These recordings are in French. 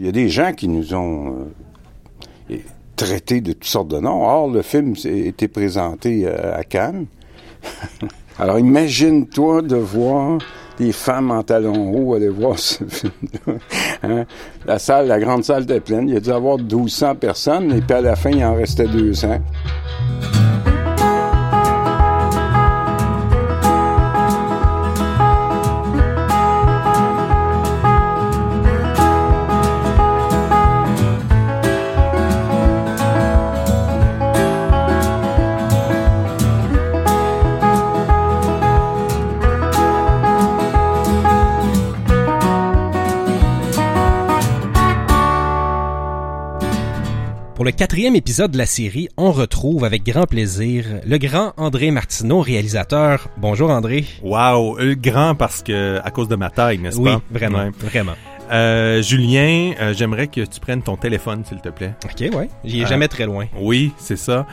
Il y a des gens qui nous ont euh, traités de toutes sortes de noms. Or, le film a été présenté euh, à Cannes. Alors imagine-toi de voir des femmes en talons hauts aller voir ce film-là. Hein? La salle, la grande salle était pleine. Il y a dû avoir 1200 personnes et puis à la fin, il en restait 200. Pour le quatrième épisode de la série, on retrouve avec grand plaisir le grand André Martineau, réalisateur. Bonjour André. Wow, euh, grand parce que à cause de ma taille, n'est-ce Oui, pas? vraiment, Ouais. vraiment. Euh, Julien, euh, j'aimerais que tu prennes ton téléphone, s'il te plaît. Ok, ouais. J'y ai Euh, jamais très loin. Oui, c'est ça.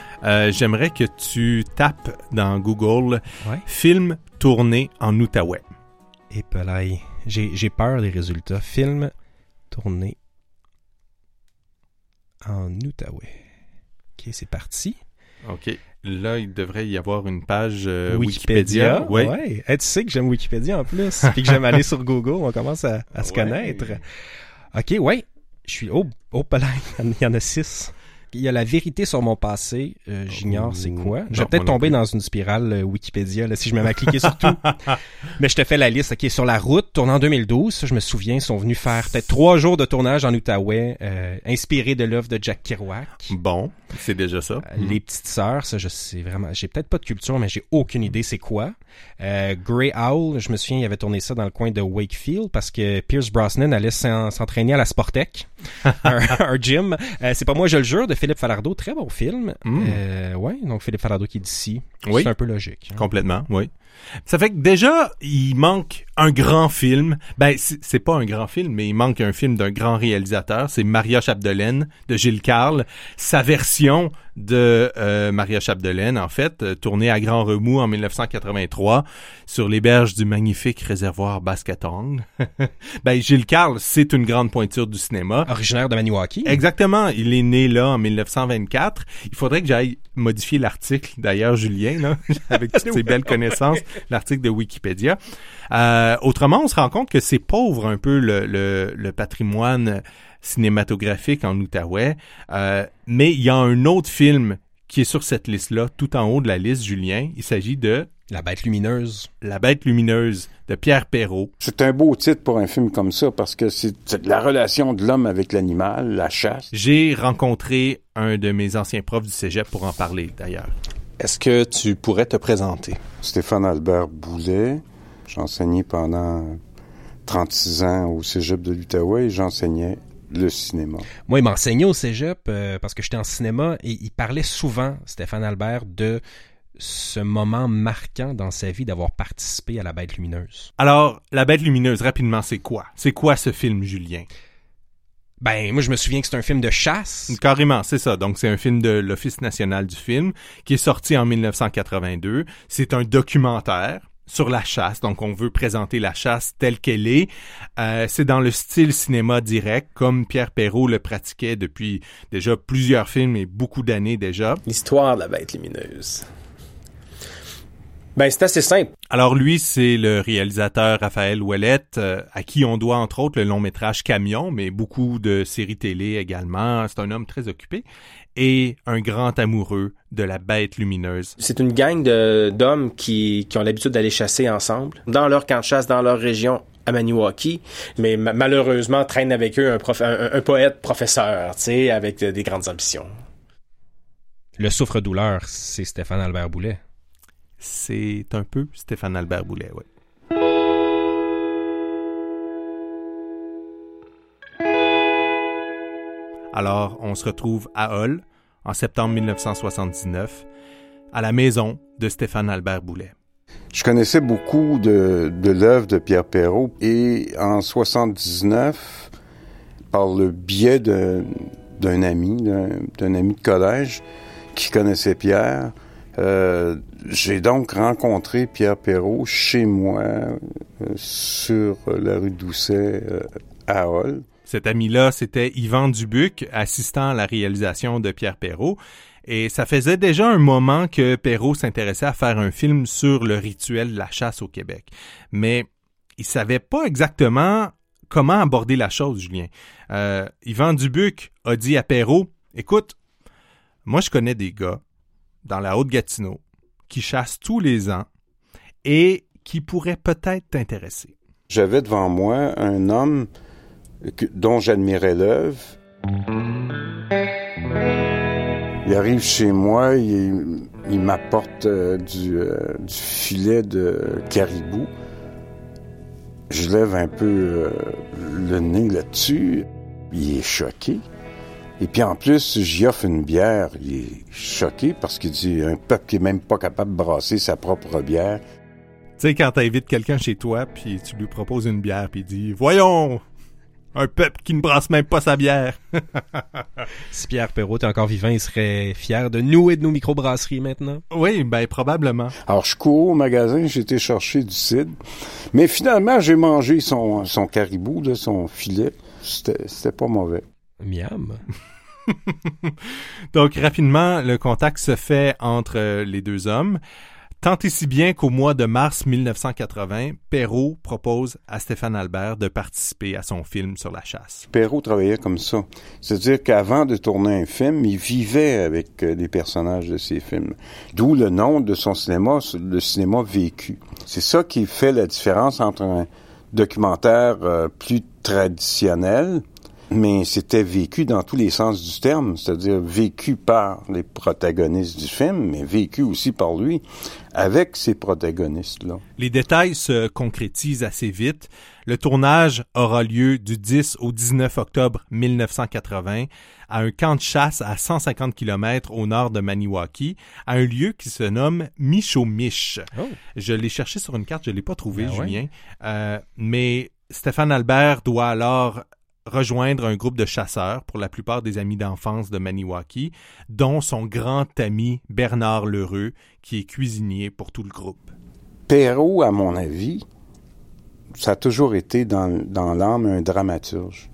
J'aimerais que tu tapes dans Google Ouais. film tourné en Outaouais. Et pelaille. J'ai, j'ai peur des résultats. Film tourné en Outaouais. Ok, c'est parti. OK. Là, il devrait y avoir une page euh, Wikipédia. Ouais. Tu sais que j'aime Wikipédia en plus. Puis que j'aime aller sur Google. On commence à, à se Ouais. connaître. Ok, ouais. Je suis. Oh, oh. Il y en a six. Il y a la vérité sur mon passé. Euh, j'ignore c'est quoi. Je vais peut-être tomber dans une spirale euh, Wikipédia là, si je me mets à cliquer sur tout. Mais je te fais la liste. Ok, sur la route, tournant en 2012, ça, je me souviens, ils sont venus faire peut-être trois jours de tournage en Outaouais, euh, inspiré de l'œuvre de Jack Kerouac. Bon, c'est déjà ça. Euh, Les petites sœurs, ça je sais vraiment, j'ai peut-être pas de culture, mais j'ai aucune idée c'est quoi. Grey Owl, je me souviens, il avait tourné ça dans le coin de Wakefield parce que Pierce Brosnan allait s'en- s'entraîner à la Sportec, un, un gym. C'est pas moi, je le jure, de Philippe Falardeau, très bon film. Mm. Euh, ouais, donc Philippe Falardeau qui est d'ici, Oui. c'est un peu logique. hein. Complètement, oui. Ça fait que déjà, il manque un grand film. Ben, c'est pas un grand film, mais il manque un film d'un grand réalisateur. C'est Maria Chapdelaine de Gilles Carle. Sa version de euh, Maria Chapdelaine, en fait, euh, tournée à Grand Remous en 1983 sur les berges du magnifique réservoir Bascatong. ben, Gilles Carle, c'est une grande pointure du cinéma. Originaire de Maniwaki. Exactement. Il est né là en 1924. Il faudrait que j'aille modifier l'article, d'ailleurs, Julien, là, avec toutes ces belles connaissances, l'article de Wikipédia. Euh, autrement, on se rend compte que c'est pauvre un peu le, le, le patrimoine cinématographique en Outaouais. Euh, mais il y a un autre film qui est sur cette liste-là, tout en haut de la liste, Julien. Il s'agit de La bête lumineuse. La bête lumineuse de Pierre Perrault. C'est un beau titre pour un film comme ça parce que c'est c'est la relation de l'homme avec l'animal, la chasse. J'ai rencontré un de mes anciens profs du cégep pour en parler, d'ailleurs. Est-ce que tu pourrais te présenter? Stéphane Albert Boulet. J'ai enseigné pendant 36 ans au cégep de l'Outaouais et j'enseignais le cinéma. Moi, il m'enseignait au cégep euh, parce que j'étais en cinéma et il parlait souvent, Stéphane Albert, de ce moment marquant dans sa vie d'avoir participé à la bête lumineuse. Alors, La Bête Lumineuse, rapidement, c'est quoi? C'est quoi ce film, Julien? Ben, moi, je me souviens que c'est un film de chasse. Carrément, c'est ça. Donc, c'est un film de l'Office national du film qui est sorti en 1982. C'est un documentaire sur la chasse. Donc, on veut présenter la chasse telle qu'elle est. Euh, c'est dans le style cinéma direct, comme Pierre Perrault le pratiquait depuis déjà plusieurs films et beaucoup d'années déjà. L'histoire de la bête lumineuse. Ben, c'est assez simple. Alors lui, c'est le réalisateur Raphaël Ouellette, euh, à qui on doit entre autres le long métrage Camion, mais beaucoup de séries télé également. C'est un homme très occupé et un grand amoureux de la bête lumineuse. C'est une gang de- d'hommes qui, qui ont l'habitude d'aller chasser ensemble, dans leur camp de chasse, dans leur région à Maniwaki, mais ma- malheureusement traîne avec eux un, prof- un, un poète professeur, tu sais, avec euh, des grandes ambitions. Le souffre-douleur, c'est Stéphane Albert Boulet. C'est un peu Stéphane Albert Boulet, ouais. Alors, on se retrouve à Hull en septembre 1979, à la maison de Stéphane Albert Boulet. Je connaissais beaucoup de, de l'œuvre de Pierre Perrault et en 79, par le biais d'un ami, d'un ami de collège qui connaissait Pierre, euh, j'ai donc rencontré Pierre Perrault chez moi euh, sur la rue Doucet euh, à Hall. Cet ami-là, c'était Yvan Dubuc, assistant à la réalisation de Pierre Perrault. Et ça faisait déjà un moment que Perrault s'intéressait à faire un film sur le rituel de la chasse au Québec. Mais il savait pas exactement comment aborder la chose, Julien. Yvan Dubuc a dit à Perrault, écoute, moi je connais des gars dans la Haute-Gatineau qui chassent tous les ans et qui pourraient peut-être t'intéresser. J'avais devant moi un homme dont j'admirais l'œuvre. Il arrive chez moi, il, m'apporte euh, du, euh, du, filet de caribou. Je lève un peu euh, le nez là-dessus. Il est choqué. Et puis en plus, j'y offre une bière. Il est choqué parce qu'il dit un peuple qui est même pas capable de brasser sa propre bière. Tu sais, quand t'invites quelqu'un chez toi, puis tu lui proposes une bière, puis il dit Voyons, un peuple qui ne brasse même pas sa bière. si Pierre Perrault est encore vivant, il serait fier de nous et de nos microbrasseries maintenant. Oui, ben probablement. Alors je cours au magasin, j'ai été chercher du cidre, mais finalement j'ai mangé son, son caribou, là, son filet. C'était pas mauvais. Miam. Donc rapidement, le contact se fait entre les deux hommes. Tant et si bien qu'au mois de mars 1980, Perrault propose à Stéphane Albert de participer à son film sur la chasse. Perrault travaillait comme ça. C'est-à-dire qu'avant de tourner un film, il vivait avec euh, les personnages de ses films. D'où le nom de son cinéma, le cinéma vécu. C'est ça qui fait la différence entre un documentaire euh, plus traditionnel, mais c'était vécu dans tous les sens du terme, c'est-à-dire vécu par les protagonistes du film, mais vécu aussi par lui, avec ces protagonistes-là. Les détails se concrétisent assez vite. Le tournage aura lieu du 10 au 19 octobre 1980 à un camp de chasse à 150 km au nord de Maniwaki, à un lieu qui se nomme Michomish. Oh. Je l'ai cherché sur une carte, je l'ai pas trouvé, ben Julien. Euh, mais Stéphane Albert doit alors rejoindre un groupe de chasseurs, pour la plupart des amis d'enfance de Maniwaki, dont son grand ami Bernard Lheureux, qui est cuisinier pour tout le groupe. Perrault, à mon avis, ça a toujours été dans, dans l'âme un dramaturge.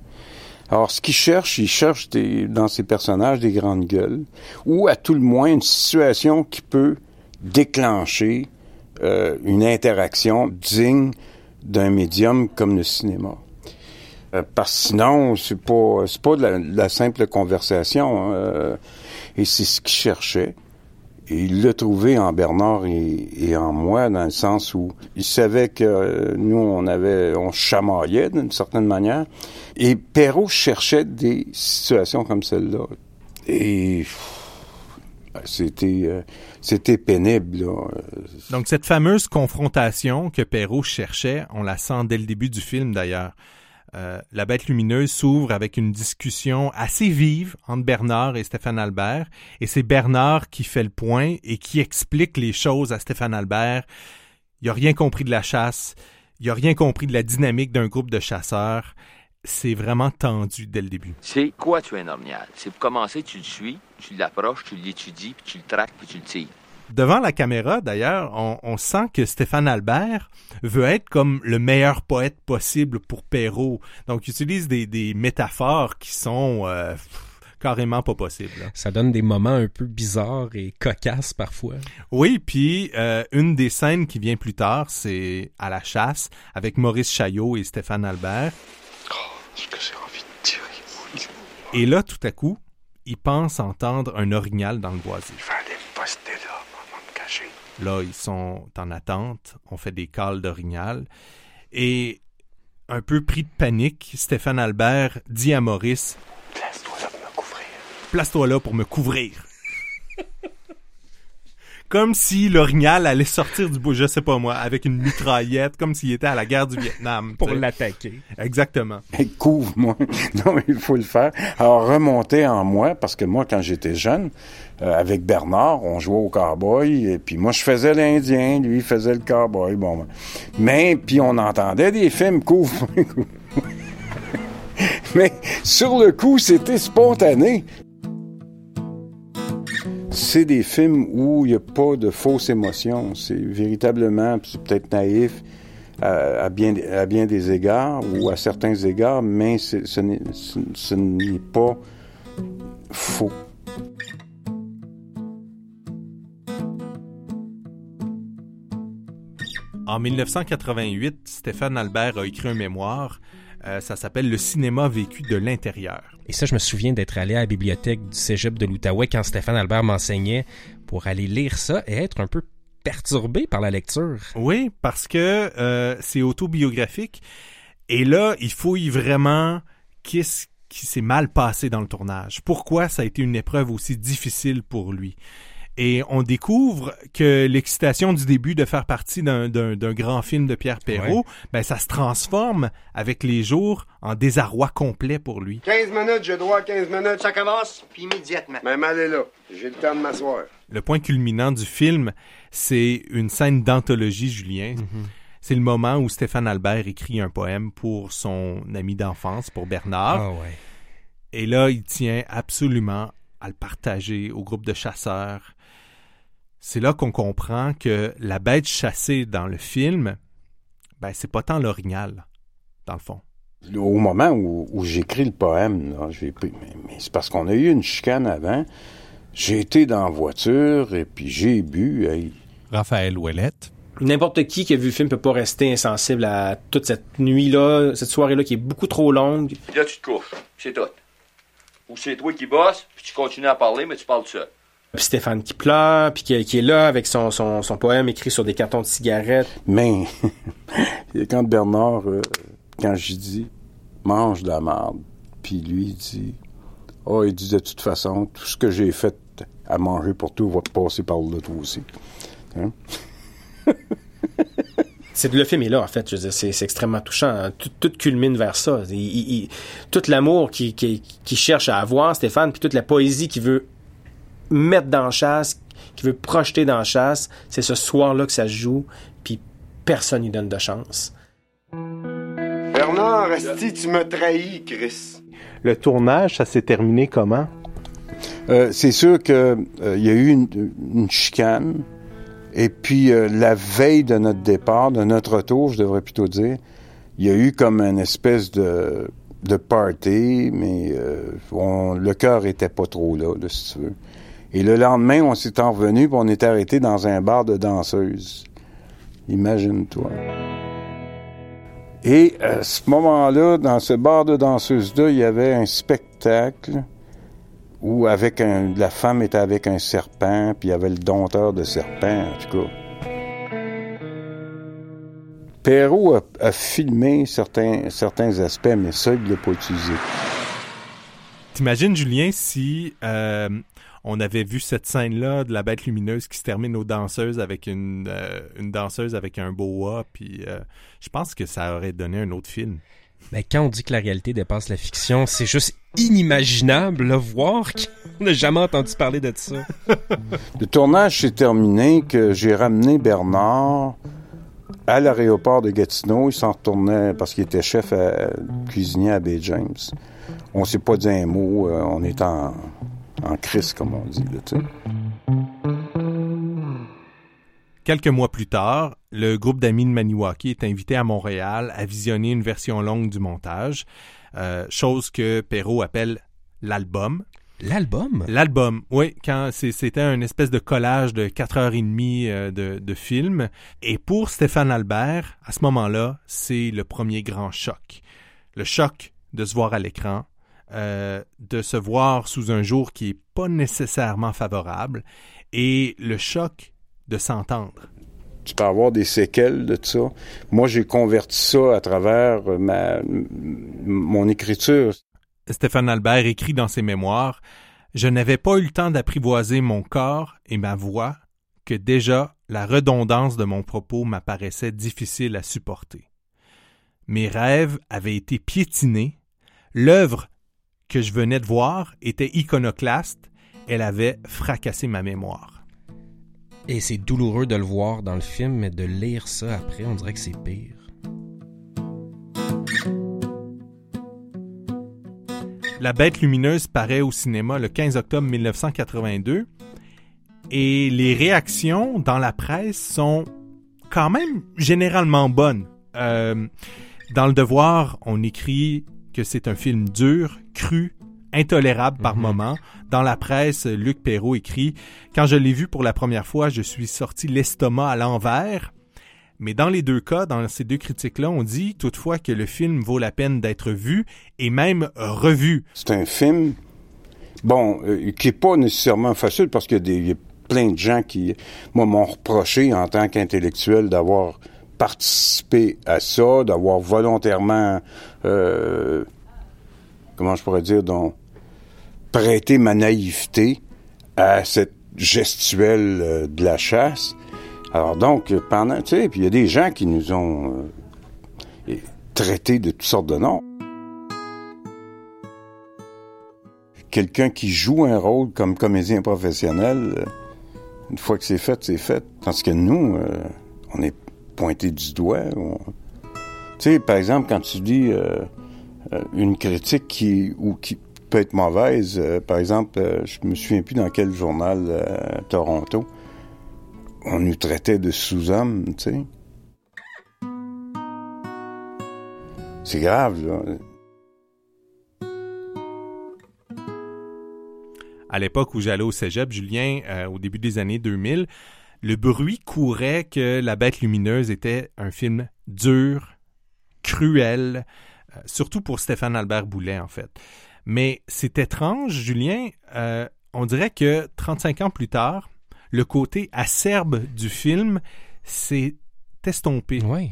Alors, ce qu'il cherche, il cherche dans ses personnages des grandes gueules, ou à tout le moins une situation qui peut déclencher euh, une interaction digne d'un médium comme le cinéma. Euh, parce que sinon, c'est pas c'est pas de la, simple conversation. Hein, euh, et c'est ce qu'il cherchait. Et il l'a trouvé en Bernard et, en moi, dans le sens où il savait que nous, on avait, on chamaillait d'une certaine manière. Et Perrault cherchait des situations comme celle-là. Et c'était euh, c'était pénible. Donc cette fameuse confrontation que Perrault cherchait, on la sent dès le début du film d'ailleurs. Euh, la bête lumineuse s'ouvre avec une discussion assez vive entre Bernard et Stéphane Albert, et c'est Bernard qui fait le point et qui explique les choses à Stéphane Albert. Il a rien compris de la chasse, il a rien compris de la dynamique d'un groupe de chasseurs. C'est vraiment tendu dès le début. C'est quoi tu es un ornial? C'est pour commencer, tu le suis, tu l'approches, tu l'étudies, puis tu le traques, puis tu le tires. Devant la caméra, d'ailleurs, on, sent que Stéphane Albert veut être comme le meilleur poète possible pour Perrault. Donc, il utilise des, métaphores qui sont euh, carrément pas possibles. Ça donne des moments un peu bizarres et cocasses parfois. Oui, puis euh, une des scènes qui vient plus tard, c'est à la chasse avec Maurice Chaillot et Stéphane Albert. Oh, que j'ai envie de tirer. Et là, tout à coup, il pense entendre un orignal dans le boisé. Là, ils sont en attente. On fait des cales d'orignal. Et un peu pris de panique, Stéphane Albert dit à Maurice Place-toi là pour me couvrir. Place-toi là pour me couvrir. Comme si l'orignal allait sortir du bois, je sais pas moi, avec une mitraillette, comme s'il était à la guerre du Vietnam. Pour l'attaquer. Exactement. Couvre-moi. Non, il faut le faire. Alors, remonter en moi, parce que moi, quand j'étais jeune, euh, avec Bernard, on jouait au cowboy, et puis moi, je faisais l'Indien, lui, il faisait le cowboy. Bon, ben. mais, puis on entendait des films, couvre-moi, Mais sur le coup, c'était spontané c'est des films où il n'y a pas de fausses émotions. C'est véritablement, c'est peut-être naïf, à, bien, à bien des égards ou à certains égards, mais ce n'est pas faux. En 1988, Stéphane Albert a écrit un mémoire. Euh, ça s'appelle Le cinéma vécu de l'intérieur. Et ça, je me souviens d'être allé à la bibliothèque du cégep de l'Outaouais quand Stéphane Albert m'enseignait pour aller lire ça et être un peu perturbé par la lecture. Oui, parce que euh, c'est autobiographique. Et là, il fouille vraiment qu'est-ce qui s'est mal passé dans le tournage. Pourquoi ça a été une épreuve aussi difficile pour lui? Et on découvre que l'excitation du début de faire partie d'un grand film de Pierre Perrault, ben ça se transforme avec les jours en désarroi complet pour lui. 15 minutes, j'ai droit à 15 minutes. Ça commence, puis immédiatement. Même allez là, j'ai le temps de m'asseoir. Le point culminant du film, c'est une scène d'anthologie, Julien. Mhm. C'est le moment où Stéphane Albert écrit un poème pour son ami d'enfance, pour Bernard. Ah ouais. Et là, il tient absolument à le partager au groupe de chasseurs c'est là qu'on comprend que la bête chassée dans le film, ben, c'est pas tant l'orignal, dans le fond. Au moment où, j'écris le poème, mais, c'est parce qu'on a eu une chicane avant. J'ai été dans la voiture et puis j'ai bu. Raphaël Ouellette. N'importe qui qui a vu le film peut pas rester insensible à toute cette nuit-là, cette soirée-là qui est beaucoup trop longue. là, tu te couches, c'est tout. Ou c'est toi qui bosses, puis tu continues à parler, mais tu parles seul. Puis Stéphane qui pleure, puis qui, est là avec son, son, son, poème écrit sur des cartons de cigarettes. Mais, quand Bernard, euh, quand j'ai dit « mange de la marde », puis lui, il dit « oh, il dit de toute façon, tout ce que j'ai fait à manger pour tout va passer par là, toi aussi. Hein? c'est le film est là en fait je veux dire c'est, extrêmement touchant tout, tout, culmine vers ça tout l'amour qu'il qui, qui cherche à avoir Stéphane puis toute la poésie qu'il veut mettre dans chasse, qui veut projeter dans chasse, c'est ce soir-là que ça se joue, puis personne n'y donne de chance. Bernard, Asti, tu m'as trahi, Chris. Le tournage, ça s'est terminé comment? Euh, c'est sûr qu'il euh, y a eu une, chicane. Et puis, euh, la veille de notre départ, de notre retour, je devrais plutôt dire, il y a eu comme une espèce de, de party, mais le cœur était pas trop là, là, si tu veux. Et le lendemain, on s'est en revenu, puis on est arrêté dans un bar de danseuses. Imagine-toi. Et à ce moment-là, dans ce bar de danseuses-là, il y avait un spectacle où avec un, la femme était avec un serpent, puis il y avait le dompteur de serpent, en tout cas. Perrault a, filmé certains, certains aspects, mais ça, il ne l'a pas utilisé. T'imagines, Julien, si euh, on avait vu cette scène-là de la bête lumineuse qui se termine aux danseuses avec une, euh, une danseuse avec un boa, puis euh, je pense que ça aurait donné un autre film. Mais quand on dit que la réalité dépasse la fiction, c'est juste inimaginable de voir qu'on n'a jamais entendu parler de ça. Le tournage s'est terminé que j'ai ramené Bernard à l'aéroport de Gatineau. Il s'en retournait parce qu'il était chef cuisinier à Bay James. On s'est pas dit un mot. Euh, on est en, en crise, comme on dit. Quelques mois plus tard, le groupe d'amis de Maniwaki est invité à Montréal à visionner une version longue du montage, euh, chose que Perrault appelle l'album. L'album? L'album, oui, quand c'était un espèce de collage de quatre heures et demie euh, de, de film. Et pour Stéphane Albert, à ce moment-là, c'est le premier grand choc. Le choc de se voir à l'écran, euh, de se voir sous un jour qui est pas nécessairement favorable et le choc de s'entendre. Tu peux avoir des séquelles de ça. Moi, j'ai converti ça à travers ma, mon écriture. Stéphane Albert écrit dans ses mémoires Je n'avais pas eu le temps d'apprivoiser mon corps et ma voix que déjà la redondance de mon propos m'apparaissait difficile à supporter. Mes rêves avaient été piétinés, l'œuvre que je venais de voir était iconoclaste, elle avait fracassé ma mémoire. Et c'est douloureux de le voir dans le film, mais de lire ça après, on dirait que c'est pire. La Bête lumineuse paraît au cinéma le 15 octobre 1982 et les réactions dans la presse sont quand même généralement bonnes Euh, dans Le Devoir, on écrit que c'est un film dur, cru, intolérable par Mhm. moments. Dans la presse, Luc Perrault écrit Quand je l'ai vu pour la première fois, je suis sorti l'estomac à l'envers. Mais dans les deux cas, dans ces deux critiques-là, on dit toutefois que le film vaut la peine d'être vu et même revu. C'est un film, bon, euh, qui est pas nécessairement facile parce qu'il y a y plein de gens qui, moi, m'ont reproché en tant qu'intellectuel d'avoir participé à ça, d'avoir volontairement, euh, comment je pourrais dire, donc, prêté ma naïveté à cette gestuelle euh, de la chasse. Alors donc, pendant, tu sais, puis il y a des gens qui nous ont euh, traités de toutes sortes de noms. quelqu'un qui joue un rôle comme comédien professionnel, euh, une fois que c'est fait, c'est fait. Tandis que nous, euh, on est pointé du doigt. Tu sais, par exemple, quand tu dis euh, euh, une critique qui ou qui peut être mauvaise, euh, par exemple, euh, je me souviens plus dans quel journal à Toronto, on nous traitait de sous-hommes, tu sais. C'est grave, là. à l'époque où j'allais au cégep, Julien, au début des années 2000, le bruit courait que La Bête lumineuse était un film dur, cruel, euh, surtout pour Stéphane Albert Boulet, en fait. Mais c'est étrange, Julien, euh, on dirait que 35 ans plus tard, le côté acerbe du film s'est estompé. Oui.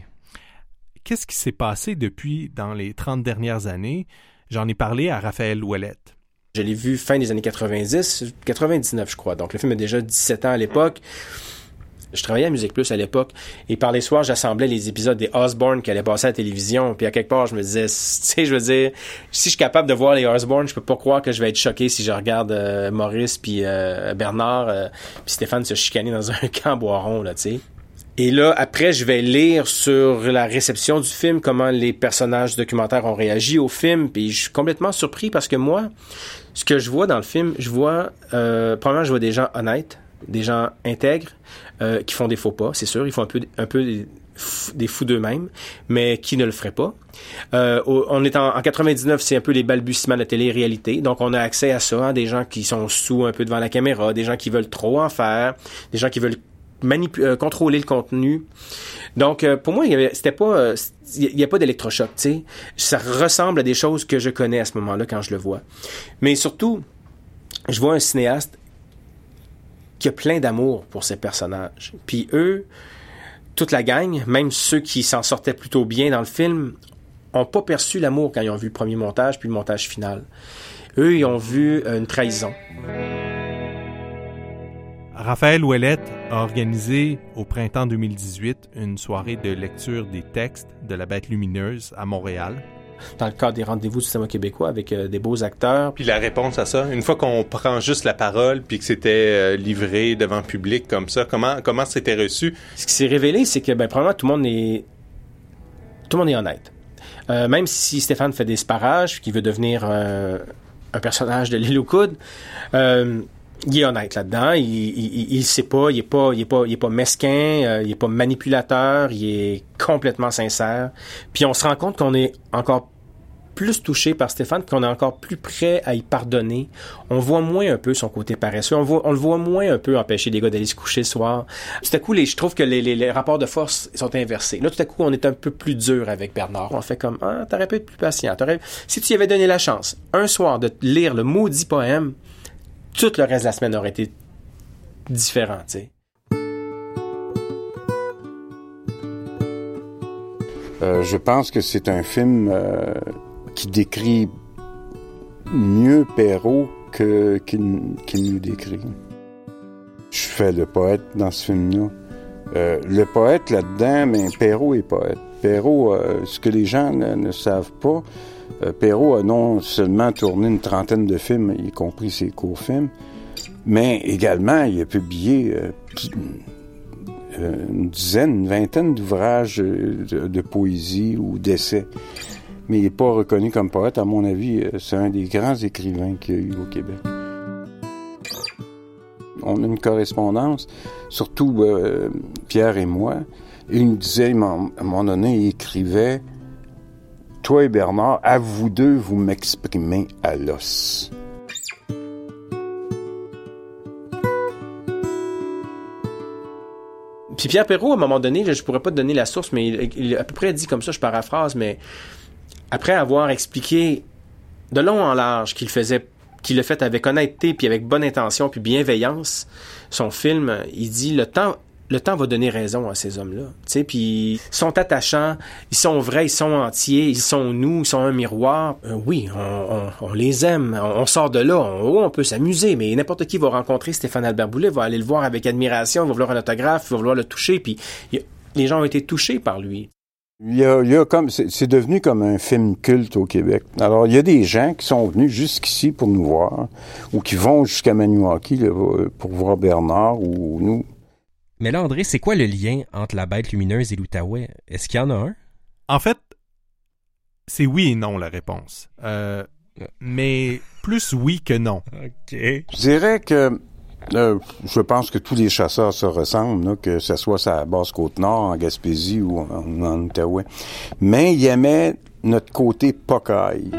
Qu'est-ce qui s'est passé depuis dans les 30 dernières années? J'en ai parlé à Raphaël Ouellette. Je l'ai vu fin des années 90, 99 je crois. Donc le film a déjà 17 ans à l'époque. Je travaillais à Musique Plus à l'époque et par les soirs, j'assemblais les épisodes des Osborne qui allaient passer à la télévision. Puis à quelque part, je me disais, tu sais, je veux dire, si je suis capable de voir les Osborne, je peux pas croire que je vais être choqué si je regarde euh, Maurice puis euh, Bernard euh, puis Stéphane se chicaner dans un camp boiron là, tu sais. Et là, après, je vais lire sur la réception du film, comment les personnages documentaires ont réagi au film, puis je suis complètement surpris parce que moi, ce que je vois dans le film, je vois, euh, premièrement, je vois des gens honnêtes, des gens intègres, euh, qui font des faux pas, c'est sûr, ils font un peu, des, fous- d'eux-mêmes, mais qui ne le feraient pas. Euh, on est en, en 99, c'est un peu les balbutiements de la télé-réalité, donc on a accès à ça, hein, des gens qui sont sous un peu devant la caméra, des gens qui veulent trop en faire, des gens qui veulent euh, contrôler le contenu. Donc, euh, pour moi, c'était pas, il n'y a pas d'électrochoc, tu sais. Ça ressemble à des choses que je connais à ce moment-là quand je le vois. Mais surtout, je vois un cinéaste qui a plein d'amour pour ses personnages. Puis eux, toute la gang, même ceux qui s'en sortaient plutôt bien dans le film, ont pas perçu l'amour quand ils ont vu le premier montage puis le montage final. Eux, ils ont vu euh, une trahison. Raphaël Ouellette a organisé au printemps 2018 une soirée de lecture des textes de La Bête lumineuse à Montréal. Dans le cadre des rendez-vous du cinéma québécois avec euh, des beaux acteurs. Puis la réponse à ça, une fois qu'on prend juste la parole puis que c'était euh, livré devant le public comme ça, comment comment c'était reçu? Ce qui s'est révélé, c'est que ben, probablement tout le monde est tout le monde est honnête. Euh, même si Stéphane fait des sparages, qui veut devenir euh, un personnage de l'île aux coudes, euh, il est honnête là-dedans. Il, il, il, sait pas, il est pas, il est pas, il est pas mesquin, euh, il est pas manipulateur, il est complètement sincère. Puis on se rend compte qu'on est encore plus touché par Stéphane, qu'on est encore plus prêt à y pardonner. On voit moins un peu son côté paresseux. On, voit, on le voit moins un peu empêcher les gars d'aller se coucher le soir. Tout à coup, je trouve que les, rapports de force sont inversés. Là, tout à coup, on est un peu plus dur avec Bernard. On fait comme, ah, t'aurais pu être plus patient. Si tu y avais donné la chance, un soir, de lire le maudit poème, tout le reste de la semaine aurait été différent, tu sais. Euh, je pense que c'est un film euh, qui décrit mieux Perrault qu'il qu'il nous décrit. Je fais le poète dans ce film-là. Euh, le poète là-dedans, mais Perrault est poète. Perrault, euh, ce que les gens ne, savent pas, euh, Perrault a non seulement tourné une trentaine de films, y compris ses courts-films, mais également il a publié une dizaine, une vingtaine d'ouvrages de, de poésie ou d'essais. Mais il n'est pas reconnu comme poète, à mon avis. C'est un des grands écrivains qu'il y a eu au Québec. On a une correspondance, surtout euh, Pierre et moi. il me disait, à un moment donné, il écrivait Toi et Bernard, à vous deux, vous m'exprimez à l'os. Puis Pierre Perrault, à un moment donné, je pourrais pas te donner la source, mais il, il à peu près dit comme ça, je paraphrase, mais après avoir expliqué de long en large qu'il faisait qu'il le fait avec honnêteté puis avec bonne intention puis bienveillance son film il dit le temps le temps va donner raison à ces hommes-là. Puis ils sont attachants, ils sont vrais, ils sont entiers, ils sont nous, ils sont un miroir. Euh, oui, on, on- on les aime, on, sort de là, on, oh, on peut s'amuser, mais n'importe qui va rencontrer Stéphane Albert Boulet, va aller le voir avec admiration, va vouloir un autographe, va vouloir le toucher, puis les gens ont été touchés par lui. Il y a, il y a comme, c'est devenu comme un film culte au Québec. Alors, il y a des gens qui sont venus jusqu'ici pour nous voir, ou qui vont jusqu'à Maniwaki là, pour voir Bernard ou nous. Mais là, André, c'est quoi le lien entre la bête lumineuse et l'Outaouais? Est-ce qu'il y en a un? En fait, c'est oui et non la réponse. Euh, mais plus oui que non. OK. Je dirais que euh, je pense que tous les chasseurs se ressemblent, que ce soit à la basse côte nord, en Gaspésie ou en, en Outaouais. Mais il aimait notre côté pocaille.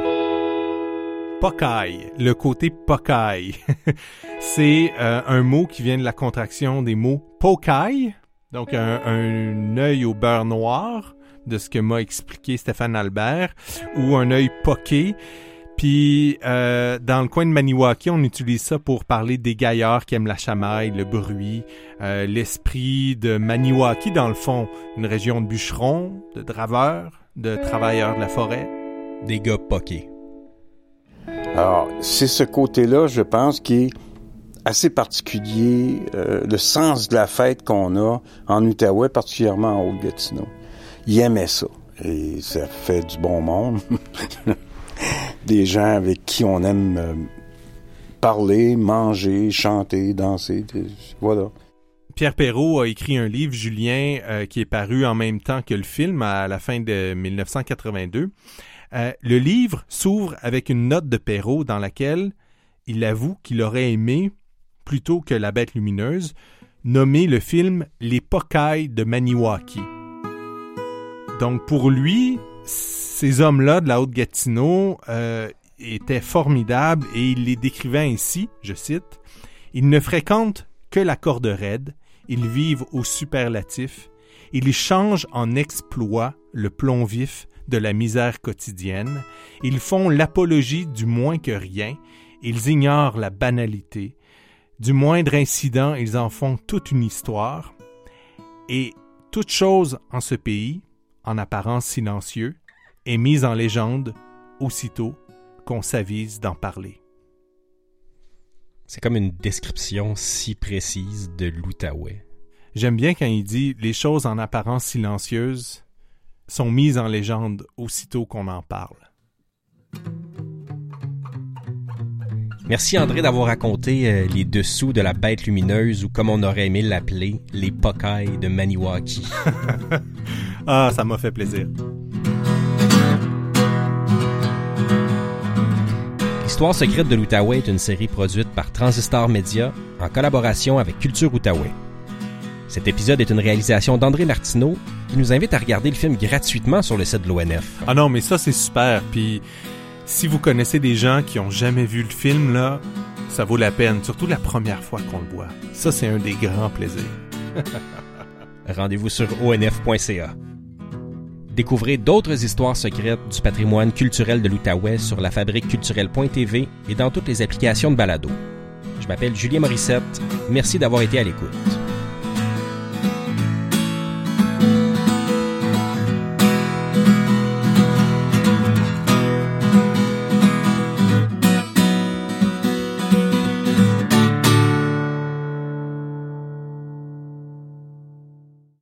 Pocaille, le côté pocaille. c'est euh, un mot qui vient de la contraction des mots pocaille, donc un, un œil au beurre noir, de ce que m'a expliqué Stéphane Albert, ou un œil poqué. Puis euh, dans le coin de Maniwaki, on utilise ça pour parler des gaillards qui aiment la chamaille, le bruit, euh, l'esprit de Maniwaki dans le fond, une région de bûcherons, de draveurs, de travailleurs de la forêt. Des gars poqués. Alors, c'est ce côté-là, je pense, qui est assez particulier, euh, le sens de la fête qu'on a en Outaouais, particulièrement en Haute-Gatineau. Il aimait ça. Et ça fait du bon monde. Des gens avec qui on aime euh, parler, manger, chanter, danser. Voilà. Pierre Perrault a écrit un livre, Julien, euh, qui est paru en même temps que le film à la fin de 1982. Euh, le livre s'ouvre avec une note de Perrault dans laquelle il avoue qu'il aurait aimé, plutôt que La Bête lumineuse, nommer le film Les Pocailles de Maniwaki. Donc pour lui, ces hommes-là de la Haute-Gatineau euh, étaient formidables et il les décrivait ainsi, je cite, Ils ne fréquentent que la corde raide, ils vivent au superlatif, ils changent en exploit le plomb vif de la misère quotidienne, ils font l'apologie du moins que rien, ils ignorent la banalité, du moindre incident ils en font toute une histoire, et toute chose en ce pays, en apparence silencieux, est mise en légende aussitôt qu'on s'avise d'en parler. C'est comme une description si précise de l'Outaouais. J'aime bien quand il dit les choses en apparence silencieuses sont mises en légende aussitôt qu'on en parle. Merci André d'avoir raconté euh, les dessous de la bête lumineuse ou comme on aurait aimé l'appeler, les pocailles de Maniwaki. Ah, ça m'a fait plaisir. L'histoire secrète de l'Outaouais est une série produite par Transistor Media en collaboration avec Culture Outaouais. Cet épisode est une réalisation d'André Martineau qui nous invite à regarder le film gratuitement sur le site de l'ONF. Ah non, mais ça c'est super. Puis si vous connaissez des gens qui ont jamais vu le film là, ça vaut la peine, surtout la première fois qu'on le voit. Ça c'est un des grands plaisirs. Rendez-vous sur onf.ca. Découvrez d'autres histoires secrètes du patrimoine culturel de l'Outaouais sur la fabrique culturelle.tv et dans toutes les applications de balado. Je m'appelle Julien Morissette. Merci d'avoir été à l'écoute.